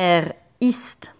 Er ist.